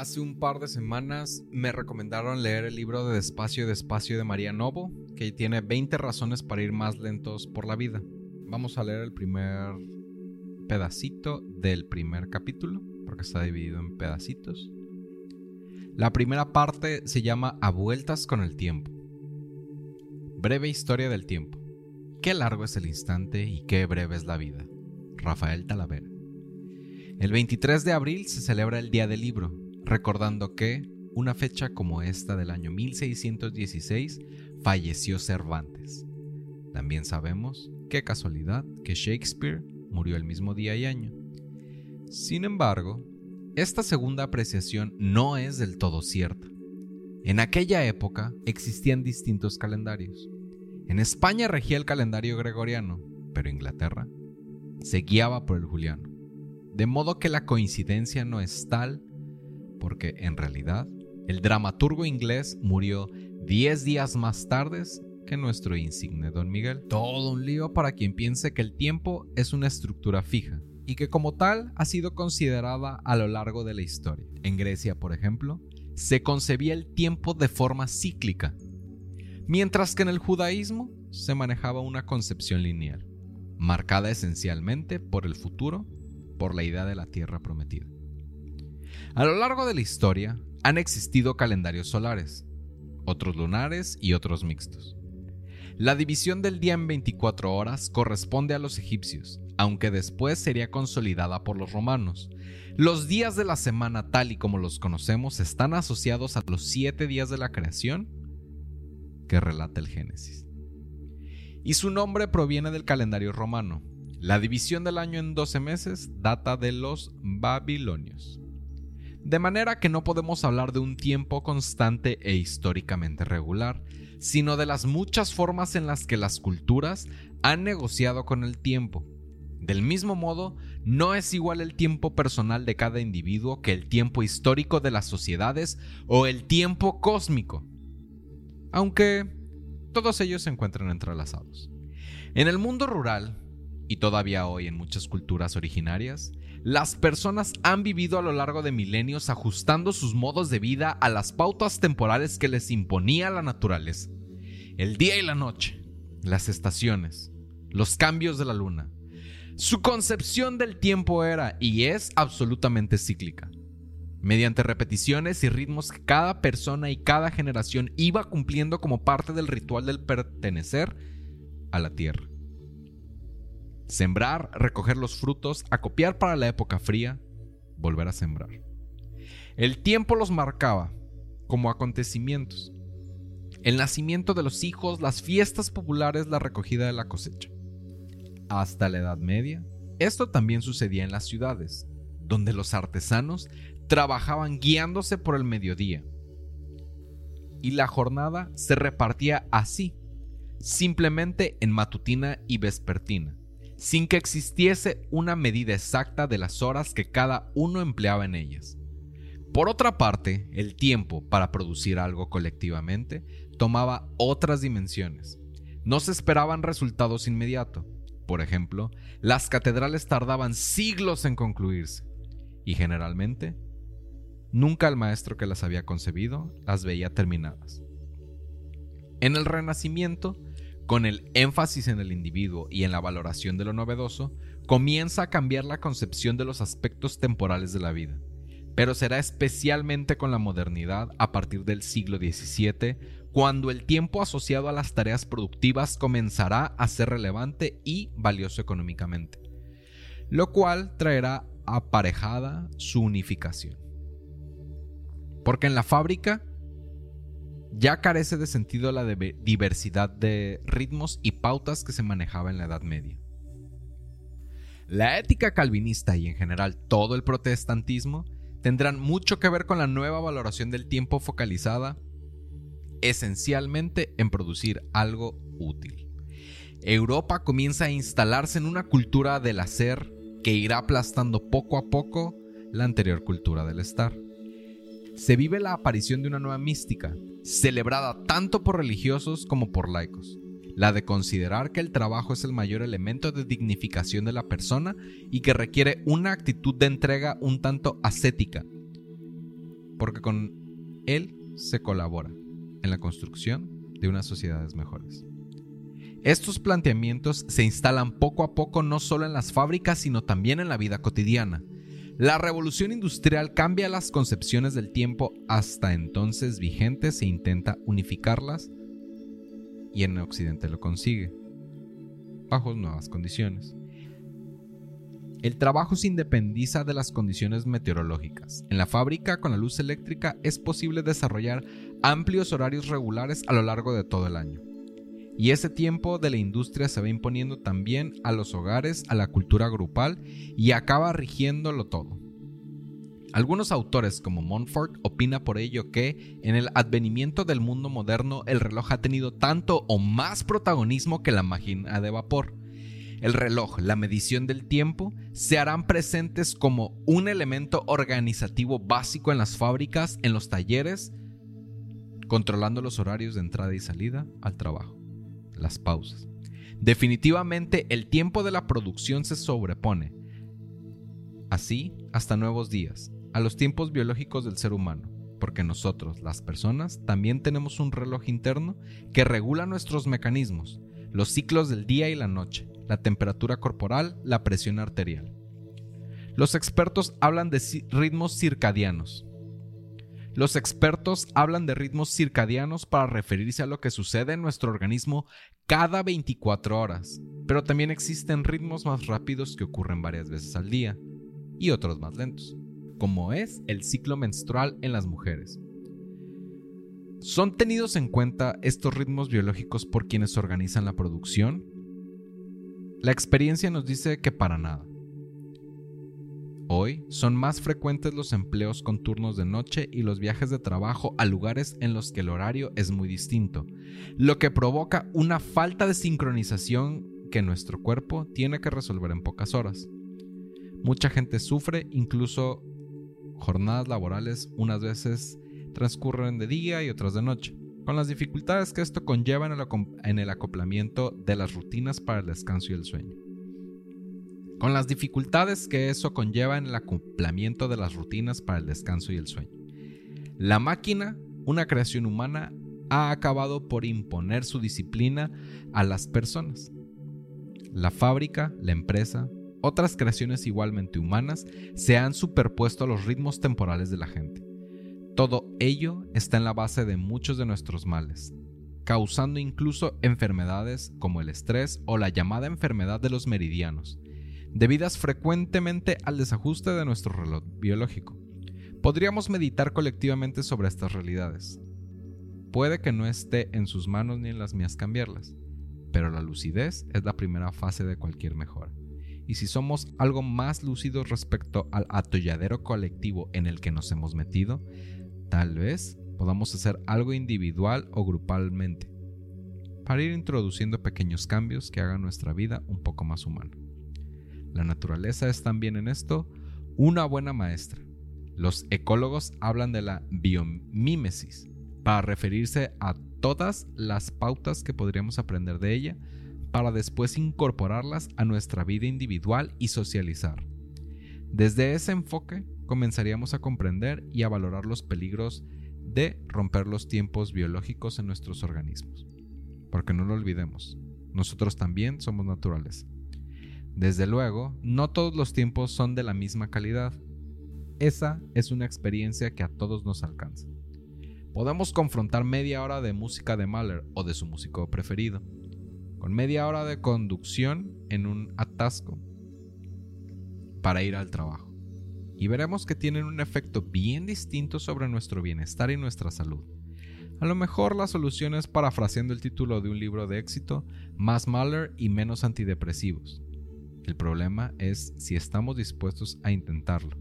Hace un par de semanas me recomendaron leer el libro de Despacio Despacio de María Novo, que tiene 20 razones para ir más lentos por la vida. Vamos a leer el primer pedacito del primer capítulo, porque está dividido en pedacitos. La primera parte se llama A vueltas con el tiempo. Breve historia del tiempo. Qué largo es el instante y qué breve es la vida. Rafael Talavera. El 23 de abril se celebra el Día del Libro, recordando que, una fecha como esta del año 1616, falleció Cervantes. También sabemos, qué casualidad, que Shakespeare murió el mismo día y año. Sin embargo, esta segunda apreciación no es del todo cierta. En aquella época existían distintos calendarios. En España regía el calendario gregoriano, pero Inglaterra se guiaba por el juliano. De modo que la coincidencia no es tal porque en realidad el dramaturgo inglés murió 10 días más tarde que nuestro insigne Don Miguel. Todo un lío para quien piense que el tiempo es una estructura fija y que como tal ha sido considerada a lo largo de la historia. En Grecia, por ejemplo, se concebía el tiempo de forma cíclica, mientras que en el judaísmo se manejaba una concepción lineal, marcada esencialmente por el futuro, por la idea de la tierra prometida. A lo largo de la historia han existido calendarios solares, otros lunares y otros mixtos. La división del día en 24 horas corresponde a los egipcios, aunque después sería consolidada por los romanos. Los días de la semana tal y como los conocemos están asociados a los siete días de la creación que relata el Génesis. Y su nombre proviene del calendario romano. La división del año en 12 meses data de los babilonios. De manera que no podemos hablar de un tiempo constante e históricamente regular, sino de las muchas formas en las que las culturas han negociado con el tiempo. Del mismo modo, no es igual el tiempo personal de cada individuo que el tiempo histórico de las sociedades o el tiempo cósmico. Aunque todos ellos se encuentran entrelazados. En el mundo rural, y todavía hoy en muchas culturas originarias, las personas han vivido a lo largo de milenios ajustando sus modos de vida a las pautas temporales que les imponía la naturaleza. El día y la noche, las estaciones, los cambios de la luna. Su concepción del tiempo era y es absolutamente cíclica. Mediante repeticiones y ritmos que cada persona y cada generación iba cumpliendo como parte del ritual del pertenecer a la Tierra. Sembrar, recoger los frutos, acopiar para la época fría, volver a sembrar. El tiempo los marcaba como acontecimientos. El nacimiento de los hijos, las fiestas populares, la recogida de la cosecha. Hasta la Edad Media, esto también sucedía en las ciudades, donde los artesanos trabajaban guiándose por el mediodía. Y la jornada se repartía así, simplemente en matutina y vespertina sin que existiese una medida exacta de las horas que cada uno empleaba en ellas. Por otra parte, el tiempo para producir algo colectivamente tomaba otras dimensiones. No se esperaban resultados inmediatos. Por ejemplo, las catedrales tardaban siglos en concluirse y generalmente nunca el maestro que las había concebido las veía terminadas. En el Renacimiento, con el énfasis en el individuo y en la valoración de lo novedoso, comienza a cambiar la concepción de los aspectos temporales de la vida. Pero será especialmente con la modernidad a partir del siglo XVII, cuando el tiempo asociado a las tareas productivas comenzará a ser relevante y valioso económicamente, lo cual traerá aparejada su unificación. Porque en la fábrica ya carece de sentido la diversidad de ritmos y pautas que se manejaba en la Edad Media. La ética calvinista y en general todo el protestantismo tendrán mucho que ver con la nueva valoración del tiempo focalizada esencialmente en producir algo útil. Europa comienza a instalarse en una cultura del hacer que irá aplastando poco a poco la anterior cultura del estar. Se vive la aparición de una nueva mística, celebrada tanto por religiosos como por laicos, la de considerar que el trabajo es el mayor elemento de dignificación de la persona y que requiere una actitud de entrega un tanto ascética. porque con él se colabora en la construcción de unas sociedades mejores. Estos planteamientos se instalan poco a poco no solo en las fábricas, sino también en la vida cotidiana. La revolución industrial cambia las concepciones del tiempo hasta entonces vigentes e intenta unificarlas y en Occidente lo consigue, bajo nuevas condiciones. El trabajo se independiza de las condiciones meteorológicas. En la fábrica con la luz eléctrica es posible desarrollar amplios horarios regulares a lo largo de todo el año. Y ese tiempo de la industria se va imponiendo también a los hogares, a la cultura grupal y acaba rigiéndolo todo. Algunos autores como Montfort opina por ello que en el advenimiento del mundo moderno el reloj ha tenido tanto o más protagonismo que la máquina de vapor. El reloj, la medición del tiempo, se harán presentes como un elemento organizativo básico en las fábricas, en los talleres, controlando los horarios de entrada y salida al trabajo las pausas. Definitivamente el tiempo de la producción se sobrepone, así hasta nuevos días, a los tiempos biológicos del ser humano, porque nosotros, las personas, también tenemos un reloj interno que regula nuestros mecanismos, los ciclos del día y la noche, la temperatura corporal, la presión arterial. Los expertos hablan de ritmos circadianos, los expertos hablan de ritmos circadianos para referirse a lo que sucede en nuestro organismo cada 24 horas, pero también existen ritmos más rápidos que ocurren varias veces al día y otros más lentos, como es el ciclo menstrual en las mujeres. ¿Son tenidos en cuenta estos ritmos biológicos por quienes organizan la producción? La experiencia nos dice que para nada. Hoy son más frecuentes los empleos con turnos de noche y los viajes de trabajo a lugares en los que el horario es muy distinto, lo que provoca una falta de sincronización que nuestro cuerpo tiene que resolver en pocas horas. Mucha gente sufre, incluso jornadas laborales unas veces transcurren de día y otras de noche, con las dificultades que esto conlleva en el acoplamiento de las rutinas para el descanso y el sueño con las dificultades que eso conlleva en el acoplamiento de las rutinas para el descanso y el sueño. La máquina, una creación humana, ha acabado por imponer su disciplina a las personas. La fábrica, la empresa, otras creaciones igualmente humanas se han superpuesto a los ritmos temporales de la gente. Todo ello está en la base de muchos de nuestros males, causando incluso enfermedades como el estrés o la llamada enfermedad de los meridianos, debidas frecuentemente al desajuste de nuestro reloj biológico. Podríamos meditar colectivamente sobre estas realidades. Puede que no esté en sus manos ni en las mías cambiarlas, pero la lucidez es la primera fase de cualquier mejora. Y si somos algo más lúcidos respecto al atolladero colectivo en el que nos hemos metido, tal vez podamos hacer algo individual o grupalmente, para ir introduciendo pequeños cambios que hagan nuestra vida un poco más humana. La naturaleza es también en esto una buena maestra. Los ecólogos hablan de la biomímesis para referirse a todas las pautas que podríamos aprender de ella para después incorporarlas a nuestra vida individual y socializar. Desde ese enfoque comenzaríamos a comprender y a valorar los peligros de romper los tiempos biológicos en nuestros organismos. Porque no lo olvidemos, nosotros también somos naturales. Desde luego, no todos los tiempos son de la misma calidad. Esa es una experiencia que a todos nos alcanza. Podemos confrontar media hora de música de Mahler o de su músico preferido, con media hora de conducción en un atasco para ir al trabajo. Y veremos que tienen un efecto bien distinto sobre nuestro bienestar y nuestra salud. A lo mejor la solución es parafraseando el título de un libro de éxito, más Mahler y menos antidepresivos. El problema es si estamos dispuestos a intentarlo.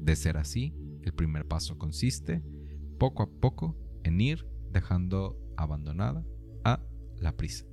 De ser así, el primer paso consiste, poco a poco, en ir dejando abandonada a la prisa.